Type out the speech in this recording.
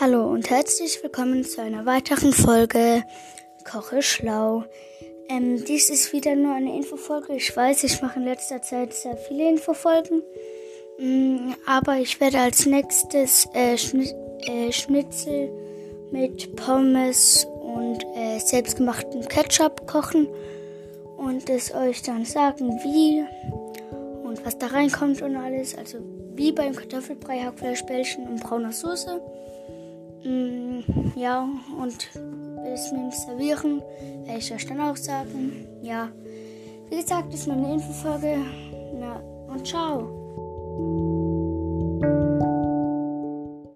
Hallo und herzlich willkommen zu einer weiteren Folge Koche schlau. Ähm, dies ist wieder nur eine Infofolge. Ich weiß, ich mache in letzter Zeit sehr viele Infofolgen. Ähm, aber ich werde als nächstes äh, Schni äh, Schnitzel mit Pommes und äh, selbstgemachtem Ketchup kochen und es euch dann sagen, wie und was da reinkommt und alles. Also wie beim Kartoffelbrei, Hackfleischbällchen und brauner Soße. Mm, ja, und bis mit dem Servieren werde ich euch dann auch sagen. Ja, wie gesagt, das ist meine Infofolge. Na, und ciao.